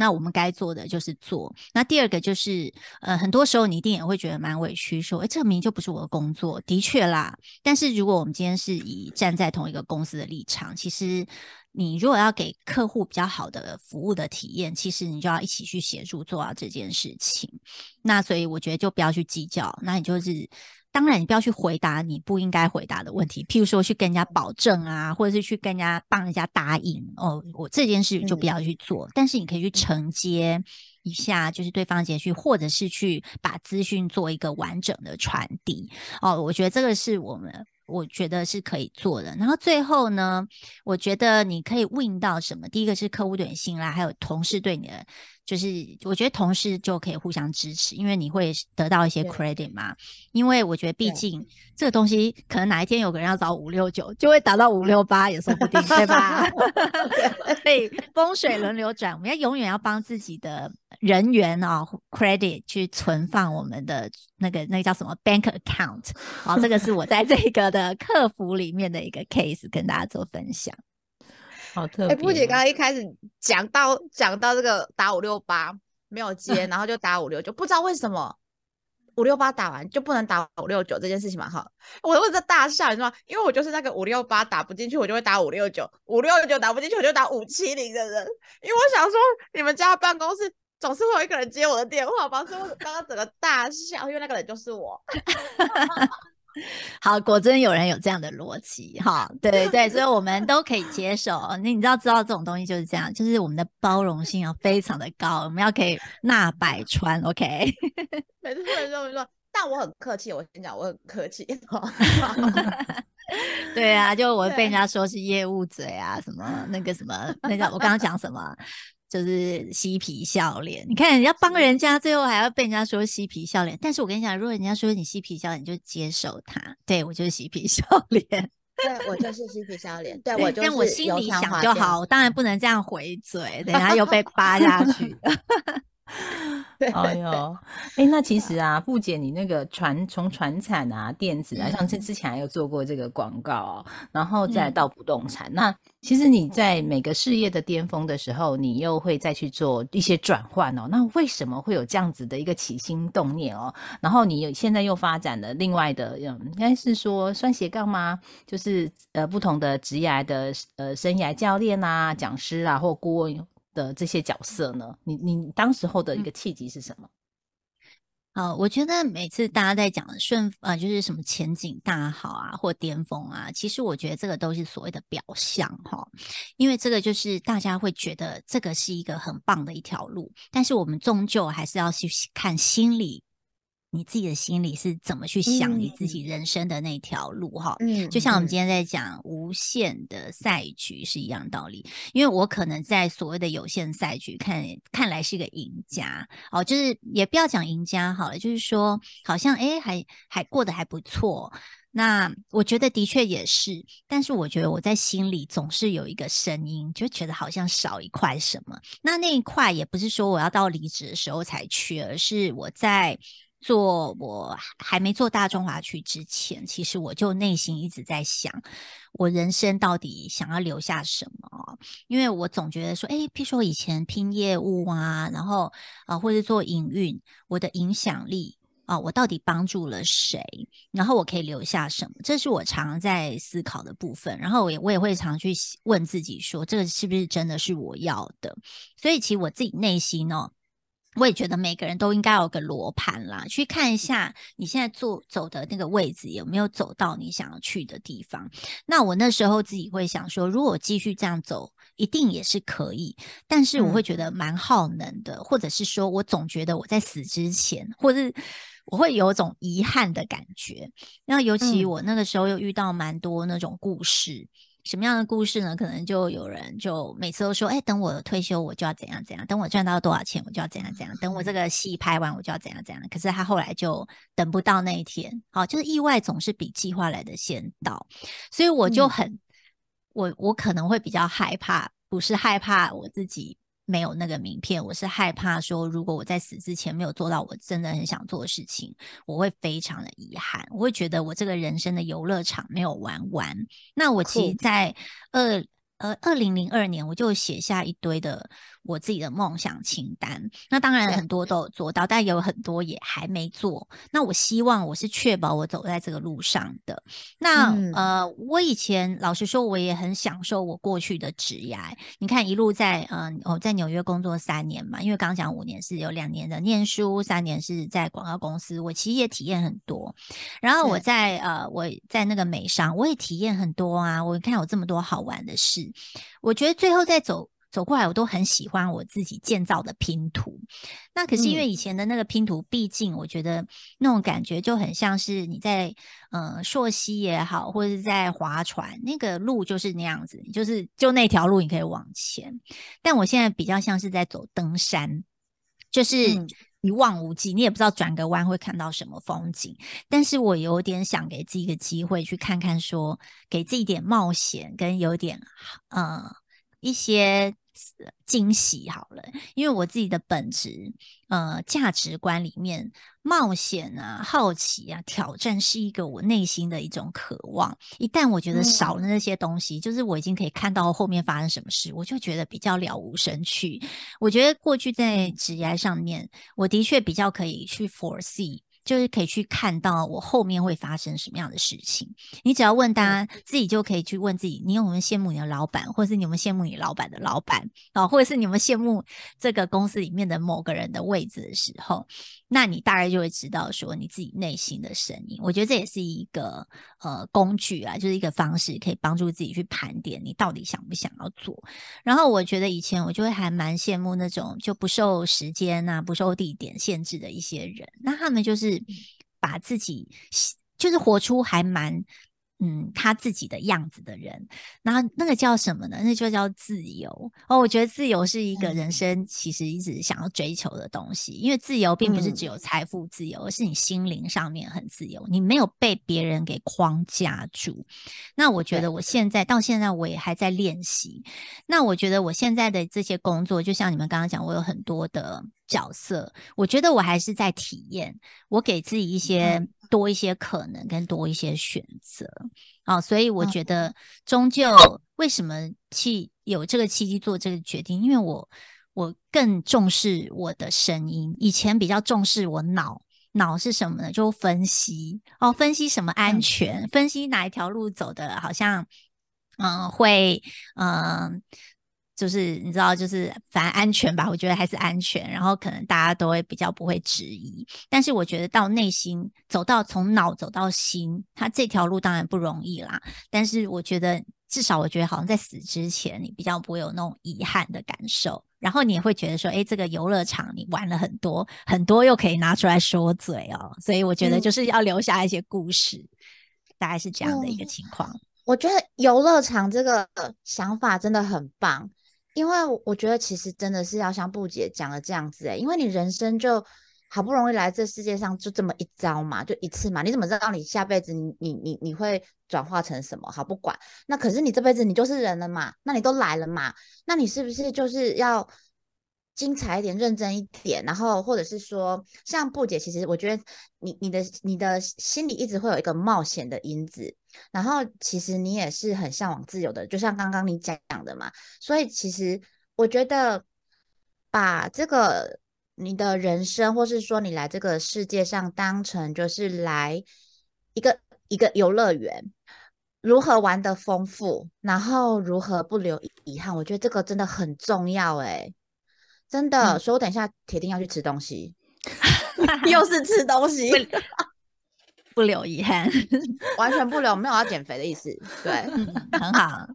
那我们该做的就是做。那第二个就是，呃，很多时候你一定也会觉得蛮委屈，说，哎，这明明就不是我的工作，的确啦。但是如果我们今天是以站在同一个公司的立场，其实你如果要给客户比较好的服务的体验，其实你就要一起去协助做到这件事情。那所以我觉得就不要去计较，那你就是。当然，你不要去回答你不应该回答的问题，譬如说去跟人家保证啊，或者是去跟人家帮人家答应哦，我这件事就不要去做。但是你可以去承接一下，就是对方的情绪，或者是去把资讯做一个完整的传递哦。我觉得这个是我们。我觉得是可以做的。然后最后呢，我觉得你可以问到什么？第一个是客户对你信赖，还有同事对你的，就是我觉得同事就可以互相支持，因为你会得到一些 credit 嘛。因为我觉得毕竟这个东西，可能哪一天有个人要找五六九，就会达到五六八也说不定，对吧？所以风水轮流转，我们要永远要帮自己的。人员啊，credit 去存放我们的那个那个叫什么 bank account，好，这个是我在这个的客服里面的一个 case，跟大家做分享。
好特别。哎，
布姐刚刚一开始讲到讲到这个打五六八没有接，然后就打五六九，不知道为什么五六八打完就不能打五六九这件事情嘛？哈，我我在大笑，你知道吗？因为我就是那个五六八打不进去，我就会打五六九，五六九打不进去，我就打五七零的人。因为我想说，你们家办公室。总是会有一个人接我的电话吧，所以我刚刚整个大笑，因为那个人就是我。
好，果真有人有这样的逻辑，哈，对对，所以我们都可以接受。那你知道，知道这种东西就是这样，就是我们的包容性要非常的高，我们要可以纳百川，OK？
没错没错没错。但我很客气，我先讲，我很客气。
对啊，就我被人家说是业务嘴啊，什么那个什么，那个我刚刚讲什么？就是嬉皮笑脸，你看人家帮人家，最后还要被人家说嬉皮笑脸。但是我跟你讲，如果人家说你嬉皮笑脸，你就接受他。对我就是嬉皮笑脸，
对我就是嬉皮笑脸。对我就是，
但我心里想就好，我当然不能这样回嘴，等下又被扒下去。
哎呦，哎，那其实啊，布姐，你那个传从传产啊、电子啊，像之之前还有做过这个广告，然后再到不动产。那其实你在每个事业的巅峰的时候，你又会再去做一些转换哦。那为什么会有这样子的一个起心动念哦？然后你现在又发展了另外的，嗯，应该是说算斜杠吗？就是呃，不同的职业的呃生涯教练啊、讲师啊或顾问。的这些角色呢？你你当时候的一个契机是什么？
好，我觉得每次大家在讲顺呃，就是什么前景大好啊，或巅峰啊，其实我觉得这个都是所谓的表象哈，因为这个就是大家会觉得这个是一个很棒的一条路，但是我们终究还是要去看心理。你自己的心里是怎么去想你自己人生的那条路哈？嗯，就像我们今天在讲无限的赛局是一样道理。因为我可能在所谓的有限赛局看看来是个赢家哦，就是也不要讲赢家好了，就是说好像哎还还过得还不错。那我觉得的确也是，但是我觉得我在心里总是有一个声音，就觉得好像少一块什么。那那一块也不是说我要到离职的时候才缺，而是我在。做我还没做大中华区之前，其实我就内心一直在想，我人生到底想要留下什么？因为我总觉得说，哎，譬如说以前拼业务啊，然后啊，或者做营运，我的影响力啊，我到底帮助了谁？然后我可以留下什么？这是我常在思考的部分。然后我也我也会常去问自己说，这个是不是真的是我要的？所以其实我自己内心哦。我也觉得每个人都应该有个罗盘啦，去看一下你现在坐走的那个位置有没有走到你想要去的地方。那我那时候自己会想说，如果继续这样走，一定也是可以，但是我会觉得蛮耗能的，或者是说我总觉得我在死之前，或者我会有种遗憾的感觉。那尤其我那个时候又遇到蛮多那种故事。什么样的故事呢？可能就有人就每次都说：“哎，等我退休，我就要怎样怎样；等我赚到多少钱，我就要怎样怎样；等我这个戏拍完，我就要怎样怎样。”可是他后来就等不到那一天，好，就是意外总是比计划来的先到，所以我就很，我我可能会比较害怕，不是害怕我自己。没有那个名片，我是害怕说，如果我在死之前没有做到我真的很想做的事情，我会非常的遗憾，我会觉得我这个人生的游乐场没有玩完。那我其实，在二。呃，二零零二年我就写下一堆的我自己的梦想清单。那当然很多都有做到，但有很多也还没做。那我希望我是确保我走在这个路上的。那呃，我以前老实说，我也很享受我过去的职业。你看一路在嗯，我在纽约工作三年嘛，因为刚刚讲五年是有两年的念书，三年是在广告公司，我其实也体验很多。然后我在呃，我在那个美商，我也体验很多啊。我看有这么多好玩的事。我觉得最后在走走过来，我都很喜欢我自己建造的拼图。那可是因为以前的那个拼图，毕竟我觉得那种感觉就很像是你在嗯溯溪也好，或者是在划船，那个路就是那样子，就是就那条路你可以往前。但我现在比较像是在走登山，就是。一望无际，你也不知道转个弯会看到什么风景。但是我有点想给自己一个机会，去看看，说给自己点冒险，跟有点呃一些。惊喜好了，因为我自己的本质，呃，价值观里面，冒险啊、好奇啊、挑战是一个我内心的一种渴望。一旦我觉得少了那些东西，就是我已经可以看到后面发生什么事，我就觉得比较了无生趣。我觉得过去在职业上面，我的确比较可以去 foresee。就是可以去看到我后面会发生什么样的事情。你只要问大家，自己就可以去问自己：你有没有羡慕你的老板，或者是你有没有羡慕你老板的老板啊，或者是你有没有羡慕这个公司里面的某个人的位置的时候，那你大概就会知道说你自己内心的声音。我觉得这也是一个呃工具啊，就是一个方式，可以帮助自己去盘点你到底想不想要做。然后我觉得以前我就会还蛮羡慕那种就不受时间啊、不受地点限制的一些人，那他们就是。把自己就是活出还蛮。嗯，他自己的样子的人，然后那个叫什么呢？那就叫自由哦。我觉得自由是一个人生其实一直想要追求的东西，因为自由并不是只有财富自由，而是你心灵上面很自由，你没有被别人给框架住。那我觉得我现在到现在我也还在练习。那我觉得我现在的这些工作，就像你们刚刚讲，我有很多的角色，我觉得我还是在体验，我给自己一些。多一些可能跟多一些选择，哦，所以我觉得终究为什么去有这个契机做这个决定？因为我我更重视我的声音，以前比较重视我脑脑是什么呢？就分析哦，分析什么安全，分析哪一条路走的好像嗯会嗯。就是你知道，就是反正安全吧，我觉得还是安全。然后可能大家都会比较不会质疑。但是我觉得到内心走到从脑走到心，它这条路当然不容易啦。但是我觉得至少我觉得好像在死之前，你比较不会有那种遗憾的感受。然后你也会觉得说，哎，这个游乐场你玩了很多很多，又可以拿出来说嘴哦。所以我觉得就是要留下一些故事，大概是这样的一个情况。
我觉得游乐场这个想法真的很棒。因为我觉得其实真的是要像布姐讲的这样子诶，因为你人生就好不容易来这世界上就这么一遭嘛，就一次嘛，你怎么知道你下辈子你你你你会转化成什么？好不管，那可是你这辈子你就是人了嘛，那你都来了嘛，那你是不是就是要？精彩一点，认真一点，然后或者是说，像布姐，其实我觉得你你的你的心里一直会有一个冒险的因子，然后其实你也是很向往自由的，就像刚刚你讲的嘛。所以其实我觉得把这个你的人生，或是说你来这个世界上当成就是来一个一个游乐园，如何玩的丰富，然后如何不留遗憾，我觉得这个真的很重要哎。真的，所以我等一下铁定要去吃东西，又是吃东西，
不留遗憾，
完全不留，没有要减肥的意思。对，
很好。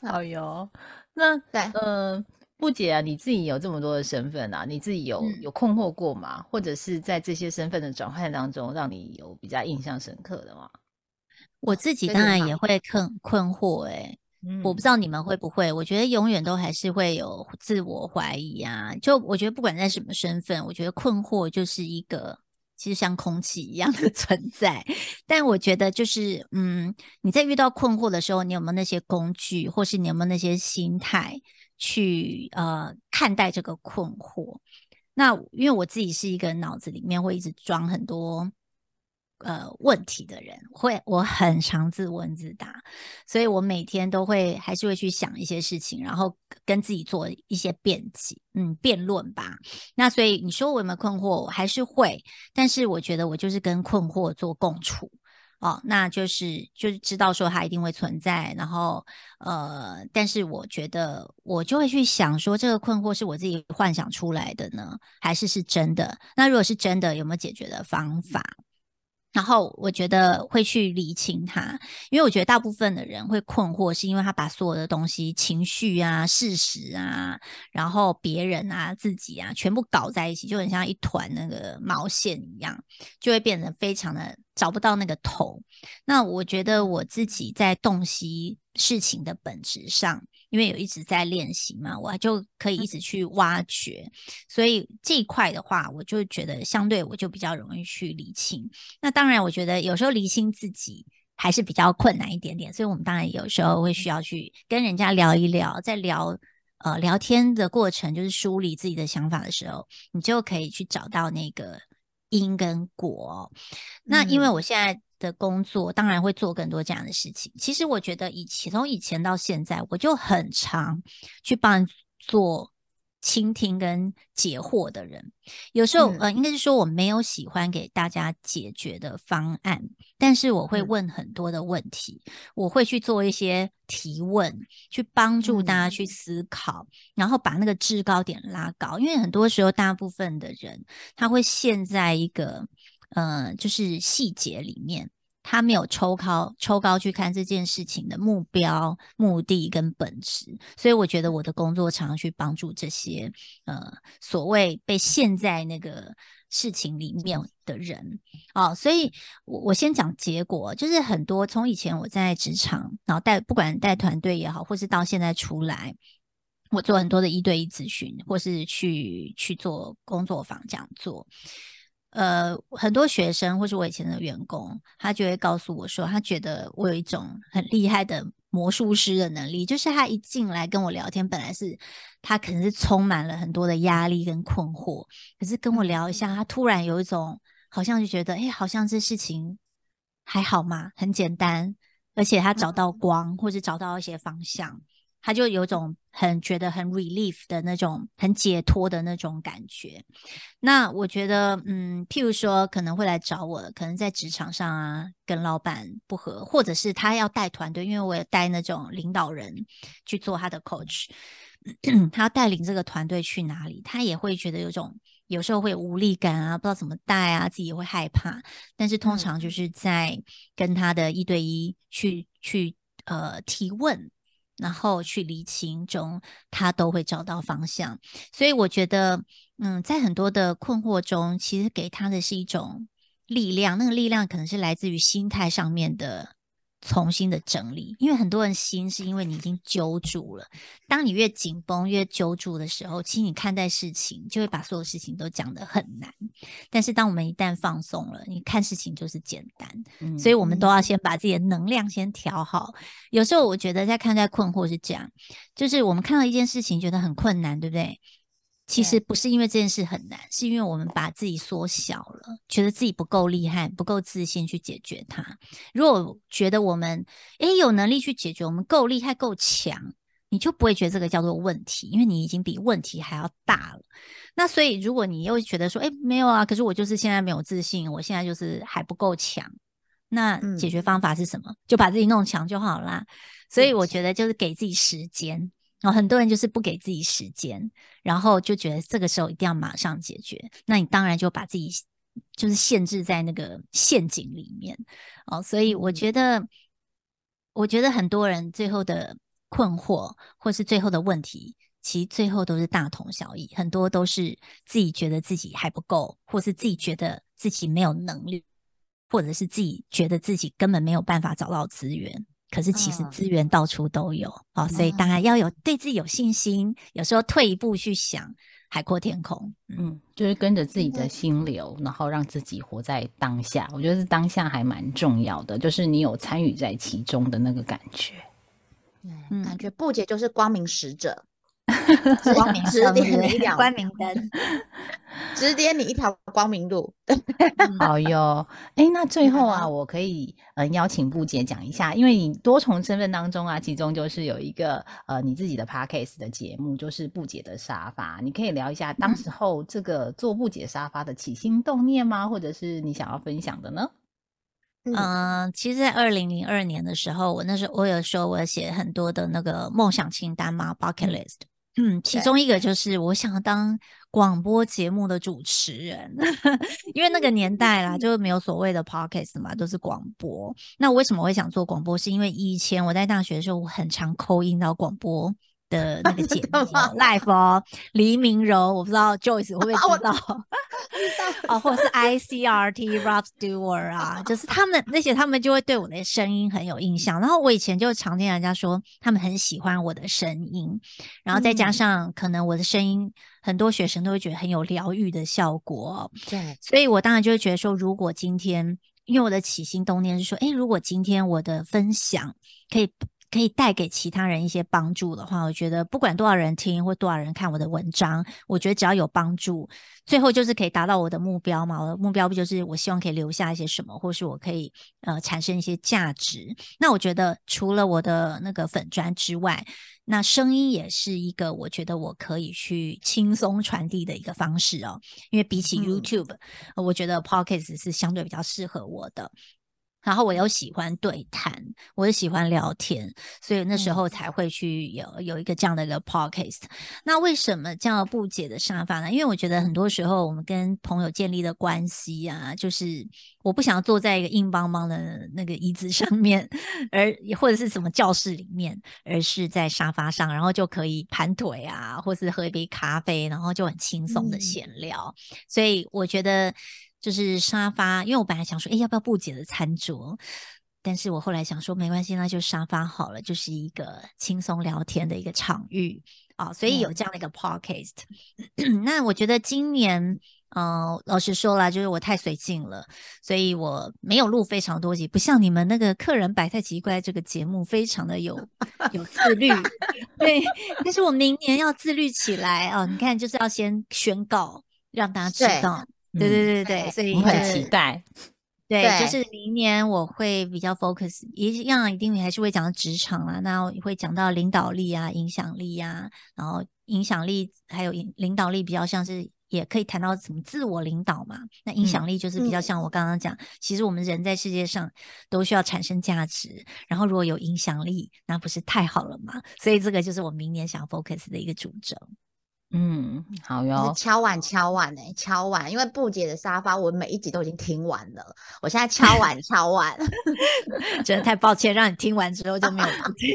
好哟，那
对，
嗯，不姐啊，你自己有这么多的身份啊，你自己有有困惑过吗？或者是在这些身份的转换当中，让你有比较印象深刻的吗？
我自己当然也会困困惑，哎。我不知道你们会不会，我觉得永远都还是会有自我怀疑啊。就我觉得不管在什么身份，我觉得困惑就是一个其实像空气一样的 存在。但我觉得就是，嗯，你在遇到困惑的时候，你有没有那些工具，或是你有没有那些心态去呃看待这个困惑？那因为我自己是一个脑子里面会一直装很多。呃，问题的人会，我很常自问自答，所以我每天都会还是会去想一些事情，然后跟自己做一些辩解，嗯，辩论吧。那所以你说我有没有困惑，我还是会，但是我觉得我就是跟困惑做共处哦，那就是就是知道说它一定会存在，然后呃，但是我觉得我就会去想说，这个困惑是我自己幻想出来的呢，还是是真的？那如果是真的，有没有解决的方法？然后我觉得会去理清它，因为我觉得大部分的人会困惑，是因为他把所有的东西、情绪啊、事实啊，然后别人啊、自己啊，全部搞在一起，就很像一团那个毛线一样，就会变得非常的找不到那个头。那我觉得我自己在洞悉事情的本质上。因为有一直在练习嘛，我就可以一直去挖掘，所以这一块的话，我就觉得相对我就比较容易去理清。那当然，我觉得有时候理清自己还是比较困难一点点，所以我们当然有时候会需要去跟人家聊一聊，在聊呃聊天的过程，就是梳理自己的想法的时候，你就可以去找到那个因跟果。那因为我现在。的工作当然会做更多这样的事情。其实我觉得以前从以前到现在，我就很常去帮做倾听跟解惑的人。有时候，呃，应该是说我没有喜欢给大家解决的方案，但是我会问很多的问题，我会去做一些提问，去帮助大家去思考，然后把那个制高点拉高。因为很多时候，大部分的人他会陷在一个，呃，就是细节里面。他没有抽高抽高去看这件事情的目标、目的跟本质，所以我觉得我的工作常常去帮助这些呃所谓被陷在那个事情里面的人哦。所以，我我先讲结果，就是很多从以前我在职场，然后带不管带团队也好，或是到现在出来，我做很多的一对一咨询，或是去去做工作坊讲座。呃，很多学生或是我以前的员工，他就会告诉我说，他觉得我有一种很厉害的魔术师的能力，就是他一进来跟我聊天，本来是他可能是充满了很多的压力跟困惑，可是跟我聊一下，他突然有一种好像就觉得，哎，好像这事情还好嘛，很简单，而且他找到光，或者找到一些方向。他就有种很觉得很 relief 的那种，很解脱的那种感觉。那我觉得，嗯，譬如说可能会来找我，可能在职场上啊，跟老板不和，或者是他要带团队，因为我也带那种领导人去做他的 coach，他要带领这个团队去哪里，他也会觉得有种有时候会有无力感啊，不知道怎么带啊，自己也会害怕。但是通常就是在跟他的一对一去去呃提问。然后去离情中，他都会找到方向。所以我觉得，嗯，在很多的困惑中，其实给他的是一种力量。那个力量可能是来自于心态上面的。重新的整理，因为很多人心是因为你已经揪住了。当你越紧绷、越揪住的时候，其实你看待事情就会把所有事情都讲得很难。但是当我们一旦放松了，你看事情就是简单。所以我们都要先把自己的能量先调好。有时候我觉得在看待困惑是这样，就是我们看到一件事情觉得很困难，对不对？其实不是因为这件事很难，是因为我们把自己缩小了，觉得自己不够厉害、不够自信去解决它。如果觉得我们诶有能力去解决，我们够厉害、够强，你就不会觉得这个叫做问题，因为你已经比问题还要大了。那所以，如果你又觉得说，诶没有啊，可是我就是现在没有自信，我现在就是还不够强，那解决方法是什么？就把自己弄强就好啦。所以我觉得就是给自己时间。然后很多人就是不给自己时间，然后就觉得这个时候一定要马上解决。那你当然就把自己就是限制在那个陷阱里面哦。所以我觉得，我觉得很多人最后的困惑或是最后的问题，其实最后都是大同小异。很多都是自己觉得自己还不够，或是自己觉得自己没有能力，或者是自己觉得自己根本没有办法找到资源。可是其实资源到处都有哦，所以当然要有对自己有信心。有时候退一步去想，海阔天空。
嗯，就是跟着自己的心流，然后让自己活在当下。我觉得是当下还蛮重要的，就是你有参与在其中的那个感觉。
嗯，感觉不解就是光明使者。
光明
指点你一条
光明灯，
指点你一条光明路。
好哟，哎，那最后啊，我可以呃邀请布姐讲一下，因为你多重身份当中啊，其中就是有一个呃你自己的 podcast 的节目，就是布姐的沙发，你可以聊一下当时候这个做布姐沙发的起心动念吗？或者是你想要分享的呢？
嗯，其实，在二零零二年的时候，我那时候我有说我写很多的那个梦想清单嘛，bucket list。嗯，其中一个就是我想当广播节目的主持人，因为那个年代啦，就没有所谓的 podcast 嘛，都是广播。那我为什么会想做广播？是因为以前我在大学的时候，我很常扣音到广播。的 那个节目 live 哦，黎明柔，我不知道 Joyce 会不会 知道，哦，或者是 ICRT Rob Stewart 啊，就是他们那些，他们就会对我的声音很有印象。然后我以前就常听人家说，他们很喜欢我的声音，然后再加上可能我的声音，很多学生都会觉得很有疗愈的效果。
对，
所以我当然就会觉得说，如果今天。因为我的起心动念是说，哎，如果今天我的分享可以可以带给其他人一些帮助的话，我觉得不管多少人听或多少人看我的文章，我觉得只要有帮助，最后就是可以达到我的目标嘛。我的目标不就是我希望可以留下一些什么，或是我可以呃产生一些价值？那我觉得除了我的那个粉砖之外，那声音也是一个我觉得我可以去轻松传递的一个方式哦。因为比起 YouTube，我觉得 Podcast 是相对比较适合我的。然后我又喜欢对谈，我又喜欢聊天，所以那时候才会去有有一个这样的一个 podcast。那为什么叫不解的沙发呢？因为我觉得很多时候我们跟朋友建立的关系啊，就是我不想要坐在一个硬邦邦的那个椅子上面，而或者是什么教室里面，而是在沙发上，然后就可以盘腿啊，或是喝一杯咖啡，然后就很轻松的闲聊。所以我觉得。就是沙发，因为我本来想说，哎，要不要布解的餐桌？但是我后来想说，没关系，那就沙发好了，就是一个轻松聊天的一个场域啊，所以有这样的一个 podcast。那我觉得今年，嗯，老实说了，就是我太随性了，所以我没有录非常多集，不像你们那个客人摆太奇怪这个节目，非常的有 有自律。对，但是我明年要自律起来啊！你看，就是要先宣告，让大家知道。对对对对，所以
很期待。
对，就是明年我会比较 focus，一样一定还是会讲到职场啦，那会讲到领导力啊、影响力啊，然后影响力还有领领导力比较像是也可以谈到怎么自我领导嘛。那影响力就是比较像我刚刚讲，其实我们人在世界上都需要产生价值，然后如果有影响力，那不是太好了嘛？所以这个就是我明年想 focus 的一个主轴。
嗯，好哟。
敲碗敲碗哎，敲碗，因为布姐的沙发我每一集都已经听完了，我现在敲碗敲碗，
真的太抱歉，让你听完之后就没有听，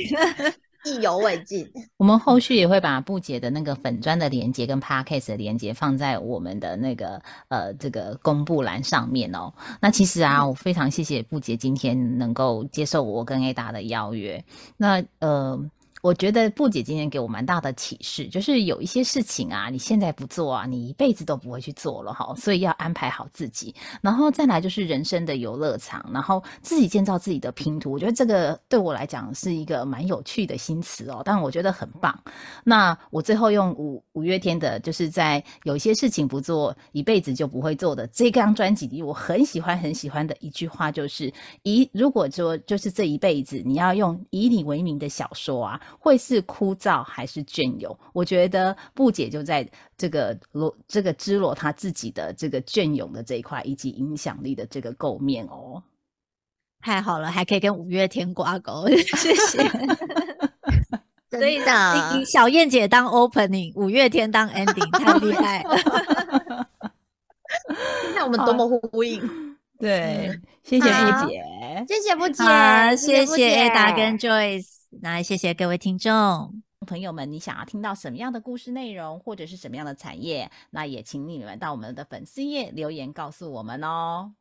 意犹未尽。
我们后续也会把布姐的那个粉砖的连接跟 podcast 的连接放在我们的那个呃这个公布栏上面哦。那其实啊，我非常谢谢布姐今天能够接受我跟 Ada 的邀约。那呃。我觉得布姐今天给我蛮大的启示，就是有一些事情啊，你现在不做啊，你一辈子都不会去做了哈，所以要安排好自己。然后再来就是人生的游乐场，然后自己建造自己的拼图。我觉得这个对我来讲是一个蛮有趣的新词哦，但我觉得很棒。那我最后用五五月天的，就是在有一些事情不做，一辈子就不会做的这张专辑里，我很喜欢很喜欢的一句话，就是以如果说就是这一辈子你要用以你为名的小说啊。会是枯燥还是隽永？我觉得不解就在这个罗这个支罗他自己的这个隽永的这一块，以及影响力的这个构面哦。
太好了，还可以跟五月天挂钩，谢谢。
所以呢，
小燕姐当 opening，五月天当 ending，太厉害了。
你看我们多么呼应。
对，谢谢布姐，
谢谢布姐，
谢谢 Ada 跟 Joyce。那谢谢各位听众。
朋友们你想要听到什么样的故事内容或者是什么样的产业那也请你们到我们的粉丝页留言告诉我们哦。